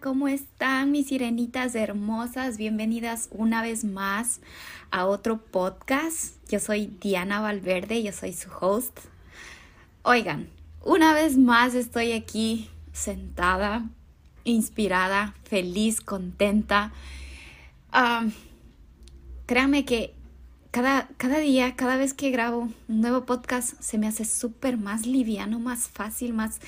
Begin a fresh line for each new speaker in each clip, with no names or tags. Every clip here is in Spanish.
¿Cómo están mis sirenitas hermosas? Bienvenidas una vez más a otro podcast. Yo soy Diana Valverde, yo soy su host. Oigan, una vez más estoy aquí sentada, inspirada, feliz, contenta. Um, créanme que cada, cada día, cada vez que grabo un nuevo podcast, se me hace súper más liviano, más fácil, más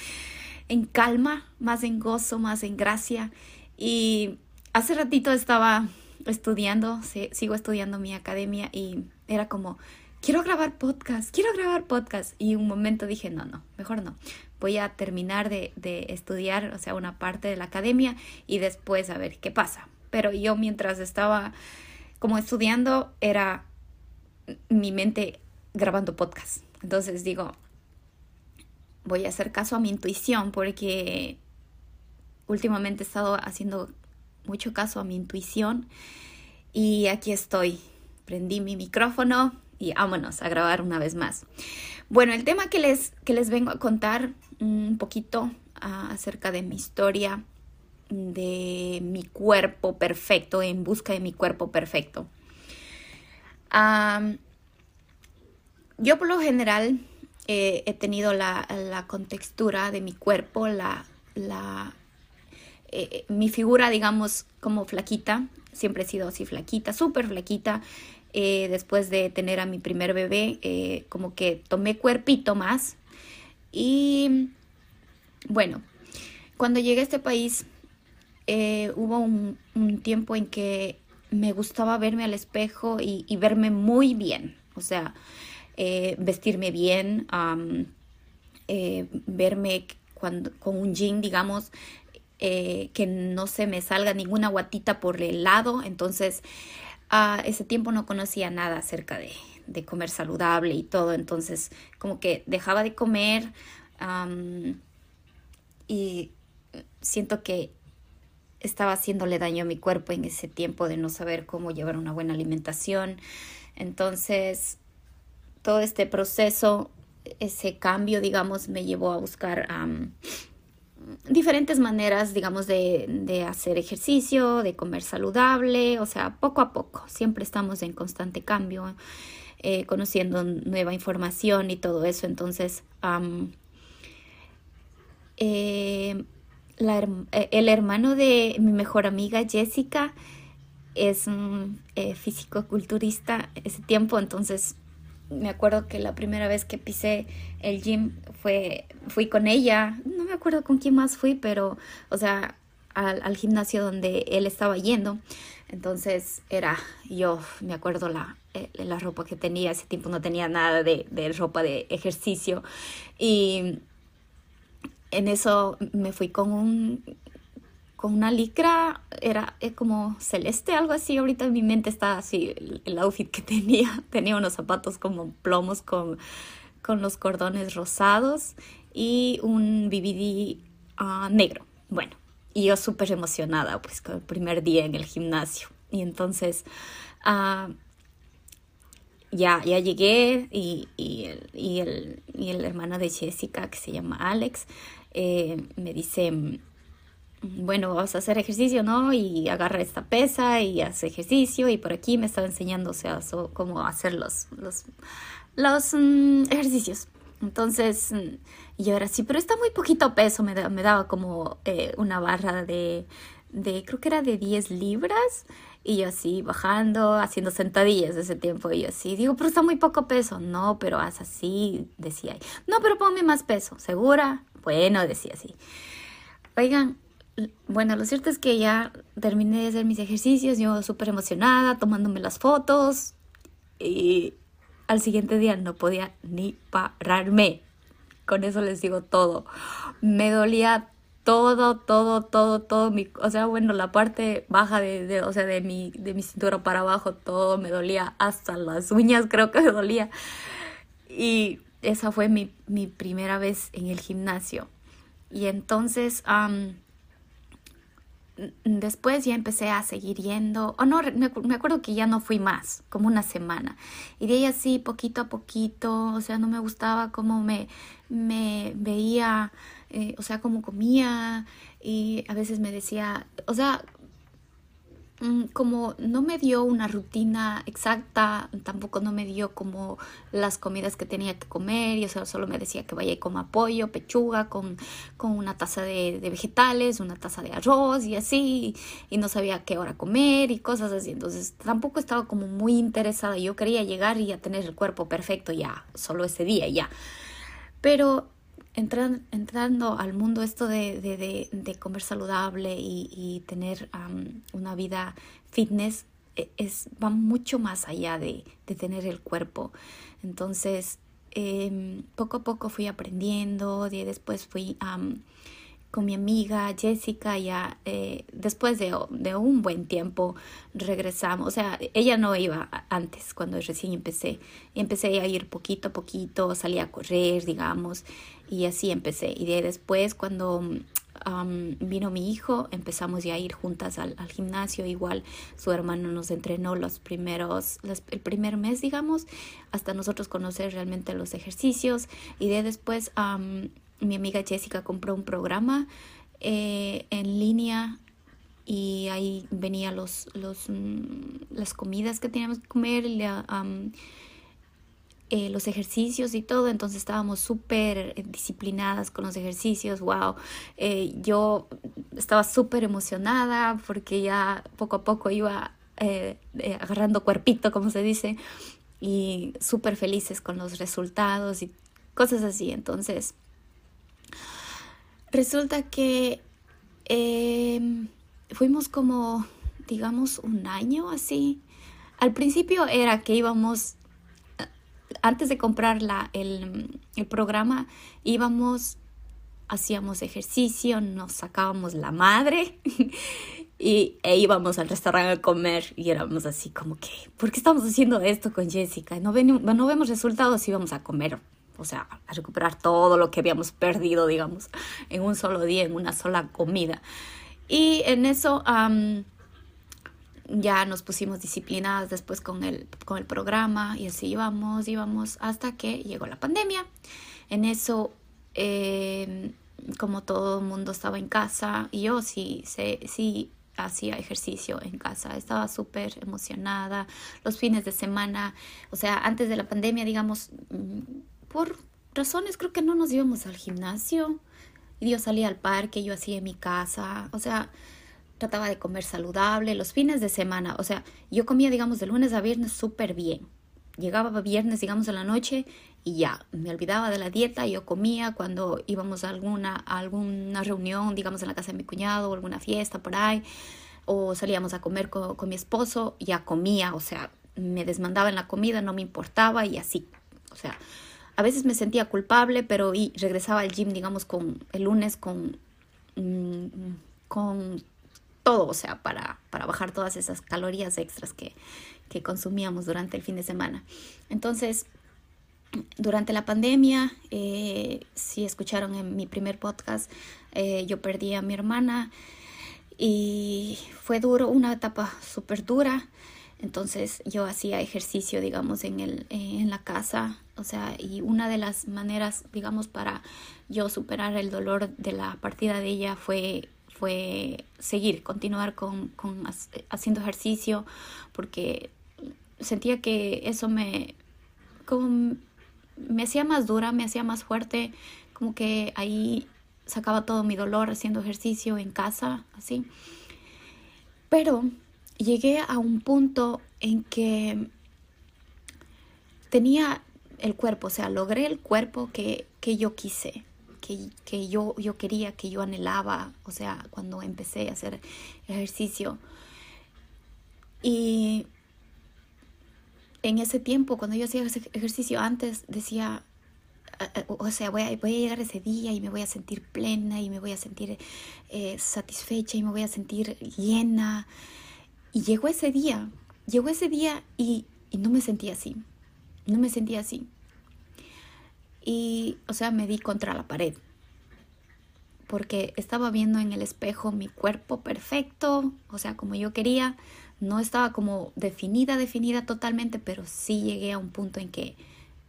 en calma, más en gozo, más en gracia. Y hace ratito estaba estudiando, sigo estudiando mi academia y era como, quiero grabar podcast, quiero grabar podcast. Y un momento dije, no, no, mejor no. Voy a terminar de, de estudiar, o sea, una parte de la academia y después a ver qué pasa. Pero yo mientras estaba como estudiando, era mi mente grabando podcast. Entonces digo, voy a hacer caso a mi intuición porque últimamente he estado haciendo mucho caso a mi intuición y aquí estoy. Prendí mi micrófono y vámonos a grabar una vez más. Bueno, el tema que les, que les vengo a contar un poquito ah, acerca de mi historia, de mi cuerpo perfecto, en busca de mi cuerpo perfecto. yo por lo general eh, he tenido la, contextura de mi cuerpo, la, la eh, mi figura, digamos, como flaquita. Siempre he sido así flaquita, súper flaquita. Eh, después de tener a mi primer bebé, como que tomé cuerpito más. Y bueno, cuando llegué a este país, hubo un, tiempo en que me gustaba verme al espejo y, y verme muy bien. O sea, eh, vestirme bien, eh, verme cuando, con un jean, digamos, eh, que no se me salga ninguna guatita por el lado. Entonces, ese tiempo no conocía nada acerca de, de, comer saludable y todo. Entonces, como que dejaba de comer y siento que estaba haciéndole daño a mi cuerpo en ese tiempo de no saber cómo llevar una buena alimentación. Entonces, todo este proceso, ese cambio, digamos, me llevó a buscar diferentes maneras, digamos, de, hacer ejercicio, de comer saludable, o sea, poco a poco, siempre estamos en constante cambio, eh, conociendo nueva información y todo eso, entonces... Eh, eh, el hermano de mi mejor amiga Jessica es un físico-culturista ese tiempo, entonces me acuerdo que la primera vez que pisé el gym fue, fui con ella, no me acuerdo con quién más fui, pero, o sea, al, gimnasio donde él estaba yendo. Entonces era, yo me acuerdo la, eh, la ropa que tenía, ese tiempo no tenía nada de, de ropa de ejercicio. Y en eso me fui con un con una licra, era eh, como celeste, algo así. Ahorita en mi mente está así el, outfit que tenía. Tenía unos zapatos como plomos con, con los cordones rosados y un BBD ah, negro. Bueno, y yo súper emocionada, pues con el primer día en el gimnasio. Y entonces uh, ya, ya llegué y, y, el, y, el, hermano de Jessica, que se llama Alex, eh, me dice bueno, vas a hacer ejercicio, ¿no? Y agarra esta pesa y hace ejercicio y por aquí me estaba enseñando, o sea, cómo hacer los, los, los mm, ejercicios. Entonces, mm, yo era así, pero está muy poquito peso, me, me daba como eh, una barra de, de, creo que era de 10 libras, y yo así bajando, haciendo sentadillas ese tiempo, y yo así, digo, pero está muy poco peso, no, pero haz así, decía, no, pero ponme más peso, ¿segura? Bueno, decía así. Oigan, bueno, lo cierto es que ya terminé de hacer mis ejercicios, yo súper emocionada, tomándome las fotos y al siguiente día no podía ni pararme. Con eso les digo todo. Me dolía todo, todo, todo, todo mi, o sea, bueno, la parte baja de, de, o sea, de mi, de mi cintura para abajo, todo me dolía, hasta las uñas creo que me dolía. Y esa fue mi, mi primera vez en el gimnasio. Y entonces, después ya empecé a seguir yendo, o no, me, acuerdo que ya no fui más, como una semana. Y de ahí así, poquito a poquito, o sea, no me gustaba cómo me, me veía, eh, o sea, cómo comía, y a veces me decía, o sea, como no me dio una rutina exacta, tampoco no me dio como las comidas que tenía que comer, y o solo me decía que vaya y coma pollo, pechuga, con, con una taza de, vegetales, una taza de arroz y así, y no sabía qué hora comer y cosas así, entonces tampoco estaba como muy interesada, yo quería llegar y a tener el cuerpo perfecto ya, solo ese día ya, pero entrando al mundo esto de, de, de, comer saludable y, tener una vida fitness e, es, va mucho más allá de, tener el cuerpo. Entonces, em, poco a poco fui aprendiendo, y después fui con mi amiga Jessica, ya eh, después de, de, un buen tiempo regresamos, o sea, ella no iba antes cuando recién empecé, empecé a ir poquito a poquito, salía a correr, digamos, y así empecé. Y de después cuando vino mi hijo, empezamos ya a ir juntas al, gimnasio, igual su hermano nos entrenó los primeros, el primer mes, digamos, hasta nosotros conocer realmente los ejercicios, y de después mi amiga Jessica compró un programa eh, en línea. Y ahí venía los, los, mm, las comidas que teníamos que comer, eh, los ejercicios y todo, entonces estábamos súper disciplinadas con los ejercicios, wow, eh, yo estaba súper emocionada porque ya poco a poco iba agarrando cuerpito, como se dice, y súper felices con los resultados y cosas así, entonces Resulta que em, fuimos como, digamos, un año así. Al principio era que íbamos, antes de comprar la, el, programa, íbamos, hacíamos ejercicio, nos sacábamos la madre y, e íbamos al restaurante a comer y éramos así como que, ¿por qué estamos haciendo esto con Jessica? No, no vemos resultados, íbamos a comer o sea, a recuperar todo lo que habíamos perdido, digamos, en un solo día, en una sola comida. Y en eso ya nos pusimos disciplinadas después con el, con el programa y así íbamos, íbamos hasta que llegó la pandemia. En eso, em, como todo el mundo estaba en casa, y yo sí, sí hacía ejercicio en casa, estaba súper emocionada. Los fines de semana, o sea, antes de la pandemia, digamos, por razones creo que no nos íbamos al gimnasio. Y yo salía al parque, yo hacía en mi casa, o sea, trataba de comer saludable los fines de semana, o sea, yo comía, digamos, de lunes a viernes súper bien. Llegaba viernes, digamos, en la noche y ya, me olvidaba de la dieta, yo comía cuando íbamos a alguna, alguna reunión, digamos, en la casa de mi cuñado o alguna fiesta por ahí, o salíamos a comer con, con mi esposo, ya comía, o sea, me desmandaba en la comida, no me importaba y así, o sea, a veces me sentía culpable, pero y regresaba al gym, digamos, con el lunes con, mm, con todo, o sea, para, para bajar todas esas calorías extras que, que consumíamos durante el fin de semana. Entonces, durante la pandemia, eh, si escucharon en mi primer podcast, eh, yo perdí a mi hermana y fue duro, una etapa súper dura. Entonces yo hacía ejercicio, digamos, en, el, en la casa, o sea, y una de las maneras, digamos, para yo superar el dolor de la partida de ella fue, fue seguir, continuar con, con haciendo ejercicio, porque sentía que eso me, como me hacía más dura, me hacía más fuerte, como que ahí sacaba todo mi dolor haciendo ejercicio en casa, así. Pero llegué a un punto en que tenía el cuerpo, o sea, logré el cuerpo que, yo quise, que, yo, yo quería, que yo anhelaba, o sea, cuando empecé a hacer ejercicio. Y en ese tiempo, cuando yo hacía ejercicio antes, decía, o sea, voy a, voy a llegar ese día y me voy a sentir plena y me voy a sentir eh, satisfecha y me voy a sentir llena. Y llegó ese día, llegó ese día y, y no me sentí así, no me sentí así. Y, o sea, me di contra la pared. Porque estaba viendo en el espejo mi cuerpo perfecto, o sea, como yo quería, no estaba como definida, definida totalmente, pero sí llegué a un punto en que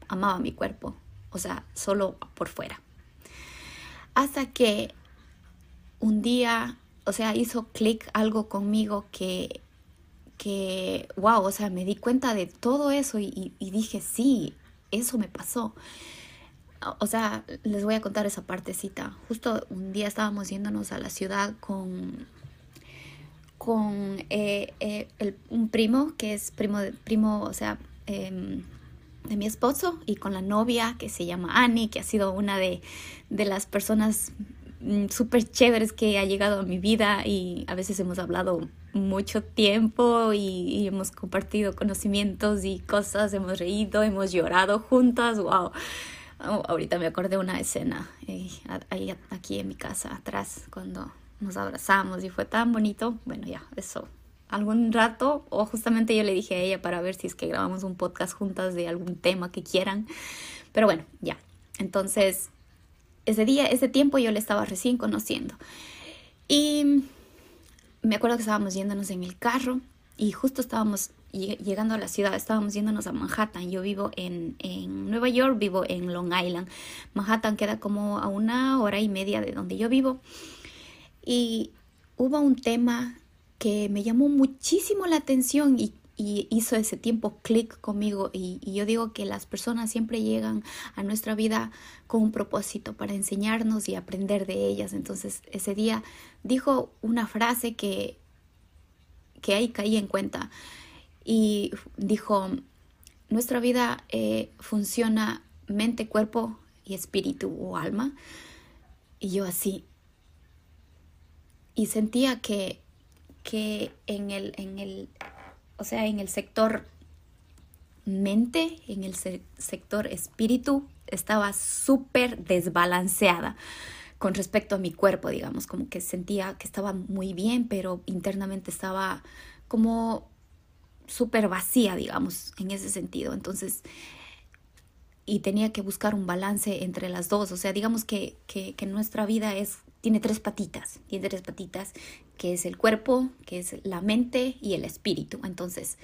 amaba mi cuerpo, o sea, solo por fuera. Hasta que un día, o sea, hizo clic algo conmigo que, que, wow, o sea, me di cuenta de todo eso y, y dije, sí, eso me pasó o sea, les voy a contar esa partecita. Justo un día estábamos yéndonos a la ciudad con, con eh, eh, un primo, que es primo, de, primo o sea, em, de mi esposo, y con la novia, que se llama Annie, que ha sido una de, de las personas mm, súper chéveres que ha llegado a mi vida y a veces hemos hablado mucho tiempo y, y, hemos compartido conocimientos y cosas, hemos reído, hemos llorado juntas, wow. Oh, ahorita me acordé una escena eh, ahí aquí en mi casa atrás cuando nos abrazamos y fue tan bonito. Bueno, ya, eso. Algún rato, o justamente yo le dije a ella para ver si es que grabamos un podcast juntas de algún tema que quieran. Pero bueno, ya. Entonces, ese día, ese tiempo yo le estaba recién conociendo. Y me acuerdo que estábamos yéndonos en el carro y justo estábamos llegando a la ciudad, estábamos yéndonos a Manhattan. Yo vivo en, en, Nueva York, vivo en Long Island. Manhattan queda como a una hora y media de donde yo vivo. Y hubo un tema que me llamó muchísimo la atención y, y hizo ese tiempo clic conmigo. Y, y, yo digo que las personas siempre llegan a nuestra vida con un propósito para enseñarnos y aprender de ellas. Entonces ese día dijo una frase que, que ahí caí en cuenta y dijo, nuestra vida eh, funciona mente, cuerpo y espíritu o alma. Y yo así. Y sentía que, que en, el, en el, o sea, en el sector mente, en el sector espíritu, estaba súper desbalanceada con respecto a mi cuerpo, digamos, como que sentía que estaba muy bien, pero internamente estaba como súper vacía, digamos, en ese sentido. Entonces, y tenía que buscar un balance entre las dos. O sea, digamos que, que, nuestra vida es, tiene tres patitas, tiene tres patitas, que es el cuerpo, que es la mente y el espíritu. Entonces,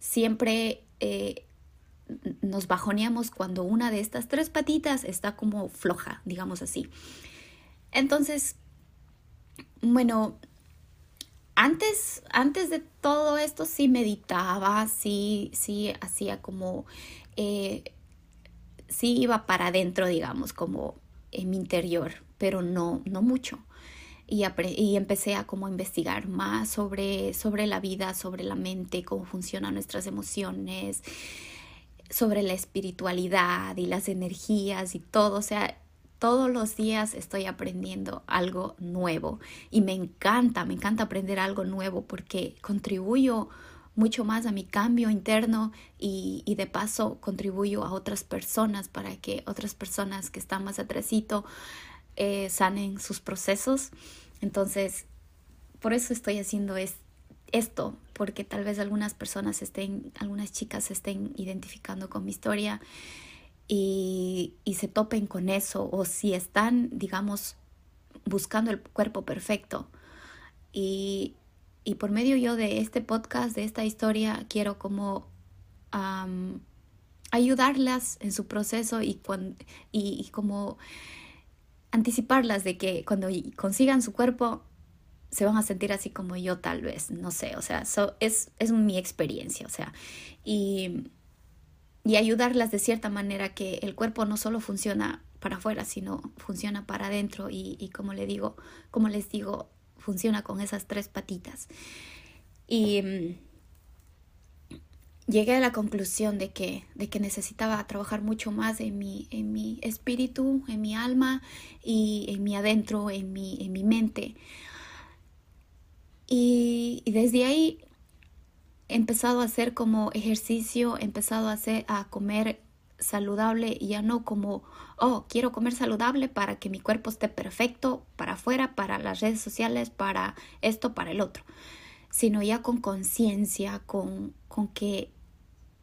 siempre eh, nos bajoneamos cuando una de estas tres patitas está como floja, digamos así. Entonces, bueno, antes, antes de todo esto sí meditaba, sí, sí hacía como, eh, sí iba para adentro, digamos, como en mi interior, pero no, no mucho. Y, empecé a como investigar más sobre, sobre la vida, sobre la mente, cómo funcionan nuestras emociones, sobre la espiritualidad y las energías y todo. O sea, todos los días estoy aprendiendo algo nuevo y me encanta, me encanta aprender algo nuevo porque contribuyo mucho más a mi cambio interno y, de paso contribuyo a otras personas para que otras personas que están más atrasito eh, sanen sus procesos. Entonces, por eso estoy haciendo esto, porque tal vez algunas personas estén, algunas chicas estén identificando con mi historia y, se topen con eso o si están, digamos, buscando el cuerpo perfecto. Y, por medio yo de este podcast, de esta historia, quiero como ayudarlas en su proceso y, y, como anticiparlas de que cuando consigan su cuerpo se van a sentir así como yo tal vez, no sé, o sea, es, es mi experiencia, o sea, y y ayudarlas de cierta manera que el cuerpo no solo funciona para afuera, sino funciona para adentro y, como le digo, como les digo, funciona con esas tres patitas. Y mm, llegué a la conclusión de que, de que necesitaba trabajar mucho más en mi, en mi espíritu, en mi alma y en mi adentro, en mi, en mi mente. y desde ahí empezado a hacer como ejercicio, empezado a, hacer, a comer saludable y ya no como, oh, quiero comer saludable para que mi cuerpo esté perfecto para afuera, para las redes sociales, para esto, para el otro, sino ya con conciencia, con, con que,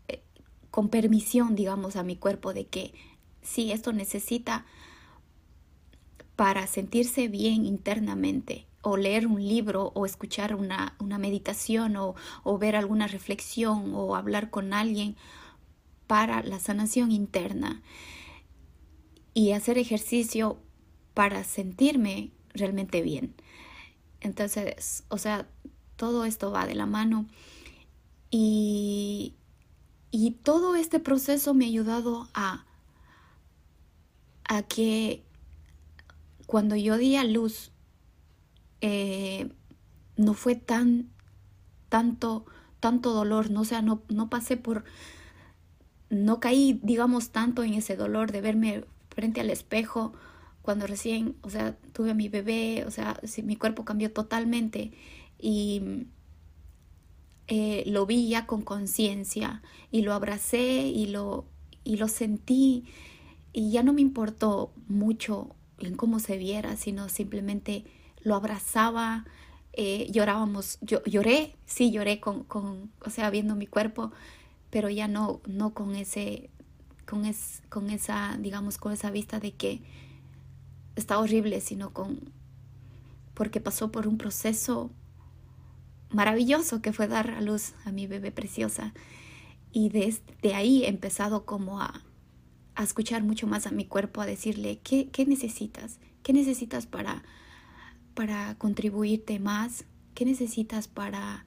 eh, con permisión, digamos, a mi cuerpo de que sí, esto necesita para sentirse bien internamente o leer un libro o escuchar una, una meditación o, o ver alguna reflexión o hablar con alguien para la sanación interna y hacer ejercicio para sentirme realmente bien. Entonces, o sea, todo esto va de la mano y, y todo este proceso me ha ayudado a, a que cuando yo di a luz eh, no fue tan tanto tanto dolor no sea no, no pasé por no caí, digamos, tanto en ese dolor de verme frente al espejo cuando recién, o sea, tuve a mi bebé, o sea, mi cuerpo cambió totalmente y eh, lo vi ya con conciencia y lo abracé y lo, y lo sentí y ya no me importó mucho en cómo se viera, sino simplemente lo abrazaba, eh, llorábamos, yo lloré, sí lloré con, con, o sea, viendo mi cuerpo pero ya no, no con ese, con, es, con esa, digamos, con esa vista de que está horrible, sino con, porque pasó por un proceso maravilloso que fue dar a luz a mi bebé preciosa. Y desde ahí he empezado como a, a escuchar mucho más a mi cuerpo, a decirle, ¿qué, qué necesitas? ¿Qué necesitas para, para contribuirte más? ¿Qué necesitas para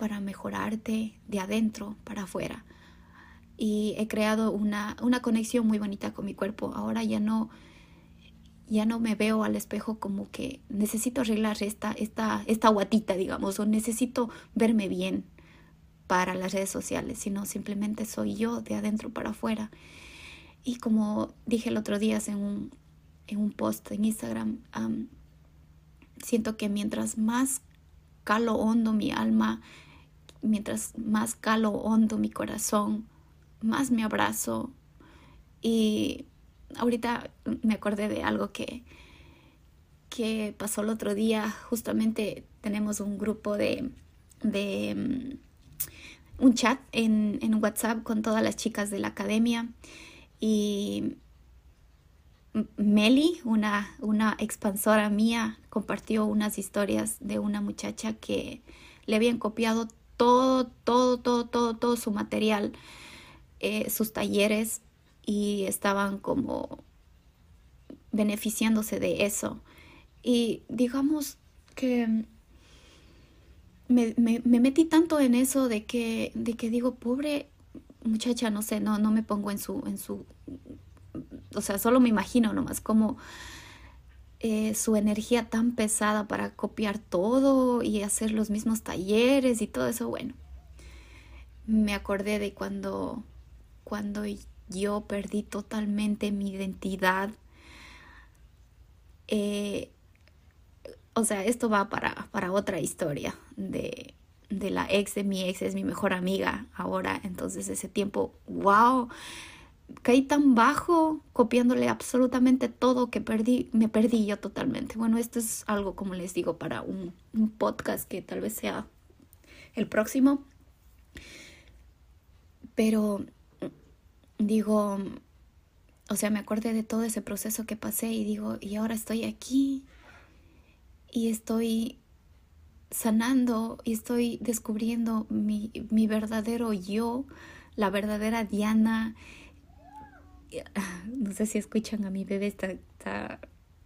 para mejorarte de adentro para afuera. Y he creado una, una conexión muy bonita con mi cuerpo. Ahora ya no, ya no me veo al espejo como que necesito arreglar esta, esta, esta guatita, digamos, o necesito verme bien para las redes sociales, sino simplemente soy yo de adentro para afuera. Y como dije el otro día en un, en un post en Instagram, siento que mientras más calo hondo mi alma mientras más calo hondo mi corazón, más me abrazo. Y ahorita me acordé de algo que, que pasó el otro día. Justamente tenemos un grupo de, de mm, un chat en, en WhatsApp con todas las chicas de la academia. Y Meli, una, una expansora mía, compartió unas historias de una muchacha que le habían copiado todo, todo, todo, todo, todo su material, eh, sus talleres y estaban como beneficiándose de eso. Y digamos que me, metí tanto en eso de que, de que digo, pobre muchacha, no sé, no, no me pongo en su, en su, o sea, solo me imagino nomás cómo eh, su energía tan pesada para copiar todo y hacer los mismos talleres y todo eso, bueno, me acordé de cuando, cuando yo perdí totalmente mi identidad. Eh, o sea, esto va para, para otra historia de, de la ex de mi ex, es mi mejor amiga ahora, entonces ese tiempo, wow, caí tan bajo copiándole absolutamente todo que perdí, me perdí yo totalmente. Bueno, esto es algo, como les digo, para un, podcast que tal vez sea el próximo. Pero digo, o sea, me acordé de todo ese proceso que pasé y digo, y ahora estoy aquí y estoy sanando y estoy descubriendo mi, mi verdadero yo, la verdadera Diana no sé si escuchan a mi bebé, está,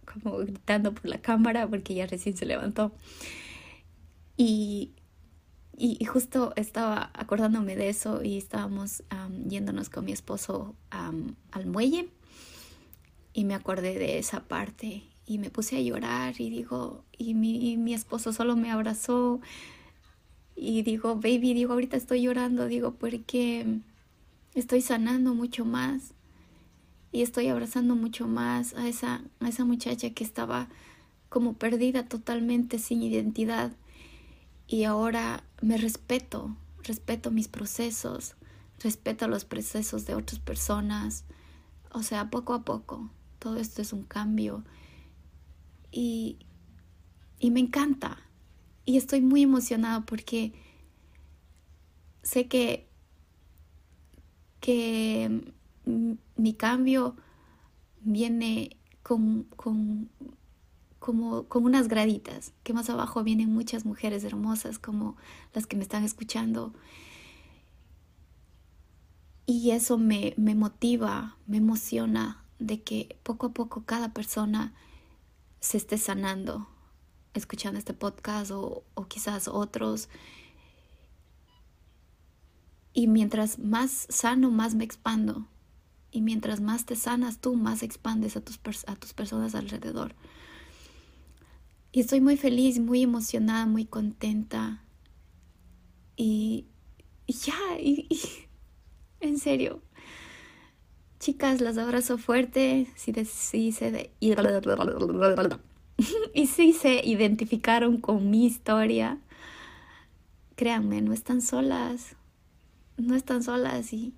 como gritando por la cámara porque ya recién se levantó. Y, y, justo estaba acordándome de eso y estábamos yéndonos con mi esposo al muelle y me acordé de esa parte y me puse a llorar y digo, y mi, y mi esposo solo me abrazó y digo, baby, digo, ahorita estoy llorando, digo, porque estoy sanando mucho más y estoy abrazando mucho más a esa, a esa muchacha que estaba como perdida totalmente sin identidad y ahora me respeto, respeto mis procesos, respeto los procesos de otras personas. O sea, poco a poco, todo esto es un cambio. Y, y me encanta. Y estoy muy emocionada porque sé que, que mi cambio viene con, con, como, con unas graditas, que más abajo vienen muchas mujeres hermosas como las que me están escuchando. Y eso me, me motiva, me emociona de que poco a poco cada persona se esté sanando, escuchando este podcast o, o quizás otros. Y mientras más sano, más me expando. Y mientras más te sanas tú, más expandes a tus, a tus personas alrededor. Y estoy muy feliz, muy emocionada, muy contenta. Y, ya, y, en serio. Chicas, las abrazo fuerte. Si, se y si se identificaron con mi historia, créanme, no están solas. No están solas y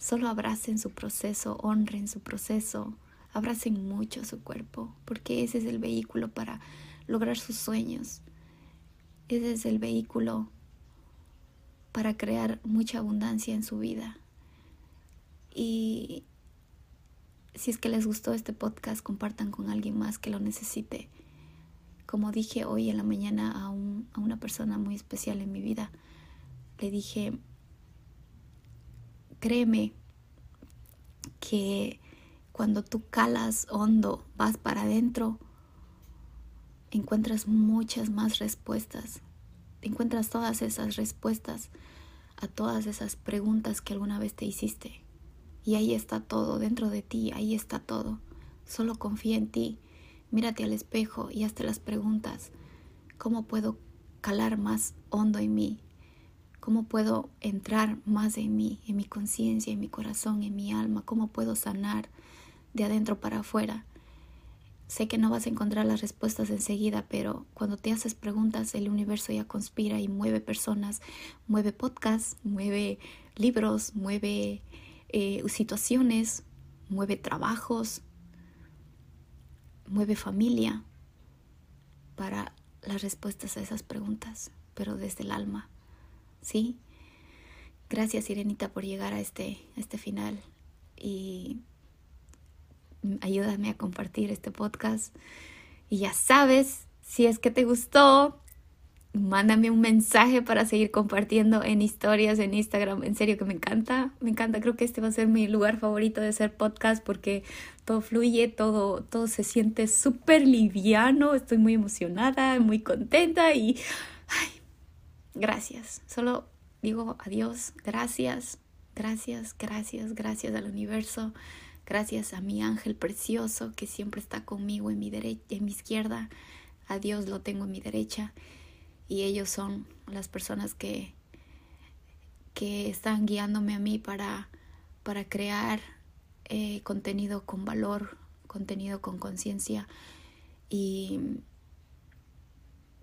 solo abracen su proceso, honren su proceso, abracen mucho su cuerpo, porque ese es el vehículo para lograr sus sueños. Ese es el vehículo para crear mucha abundancia en su vida. Y si es que les gustó este podcast, compartan con alguien más que lo necesite. Como dije hoy en la mañana a, a una persona muy especial en mi vida, le dije, créeme que cuando tú calas hondo, vas para adentro, encuentras muchas más respuestas. Encuentras todas esas respuestas a todas esas preguntas que alguna vez te hiciste. Y ahí está todo, dentro de ti, ahí está todo. Solo confía en ti, mírate al espejo y hazte las preguntas. ¿Cómo puedo calar más hondo en mí? ¿Cómo puedo entrar más en mí, en mi conciencia, en mi corazón, en mi alma? ¿Cómo puedo sanar de adentro para afuera? Sé que no vas a encontrar las respuestas enseguida, pero cuando te haces preguntas, el universo ya conspira y mueve personas, mueve podcasts, mueve libros, mueve eh, situaciones, mueve trabajos, mueve familia para las respuestas a esas preguntas, pero desde el alma. ¿Sí? Gracias, Sirenita, por llegar a este, a este final. Y ayúdame a compartir este podcast. Y ya sabes, si es que te gustó, mándame un mensaje para seguir compartiendo en historias en Instagram. En serio que me encanta, me encanta. Creo que este va a ser mi lugar favorito de hacer podcast porque todo fluye, todo, todo se siente súper liviano. Estoy muy emocionada, muy contenta y gracias. Solo digo adiós, gracias, gracias, gracias, gracias al universo. Gracias a mi ángel precioso que siempre está conmigo en mi derecha, en mi izquierda. A Dios lo tengo en mi derecha. Y ellos son las personas que, que están guiándome a mí para, para crear eh, contenido con valor, contenido con conciencia y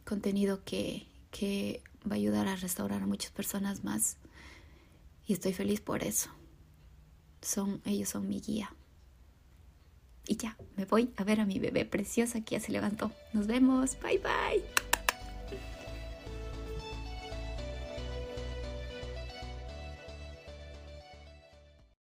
contenido que, que va a ayudar a restaurar a muchas personas más. Y estoy feliz por eso son, ellos son mi guía. Y ya, me voy a ver a mi bebé preciosa que ya se levantó. Nos vemos. Bye bye.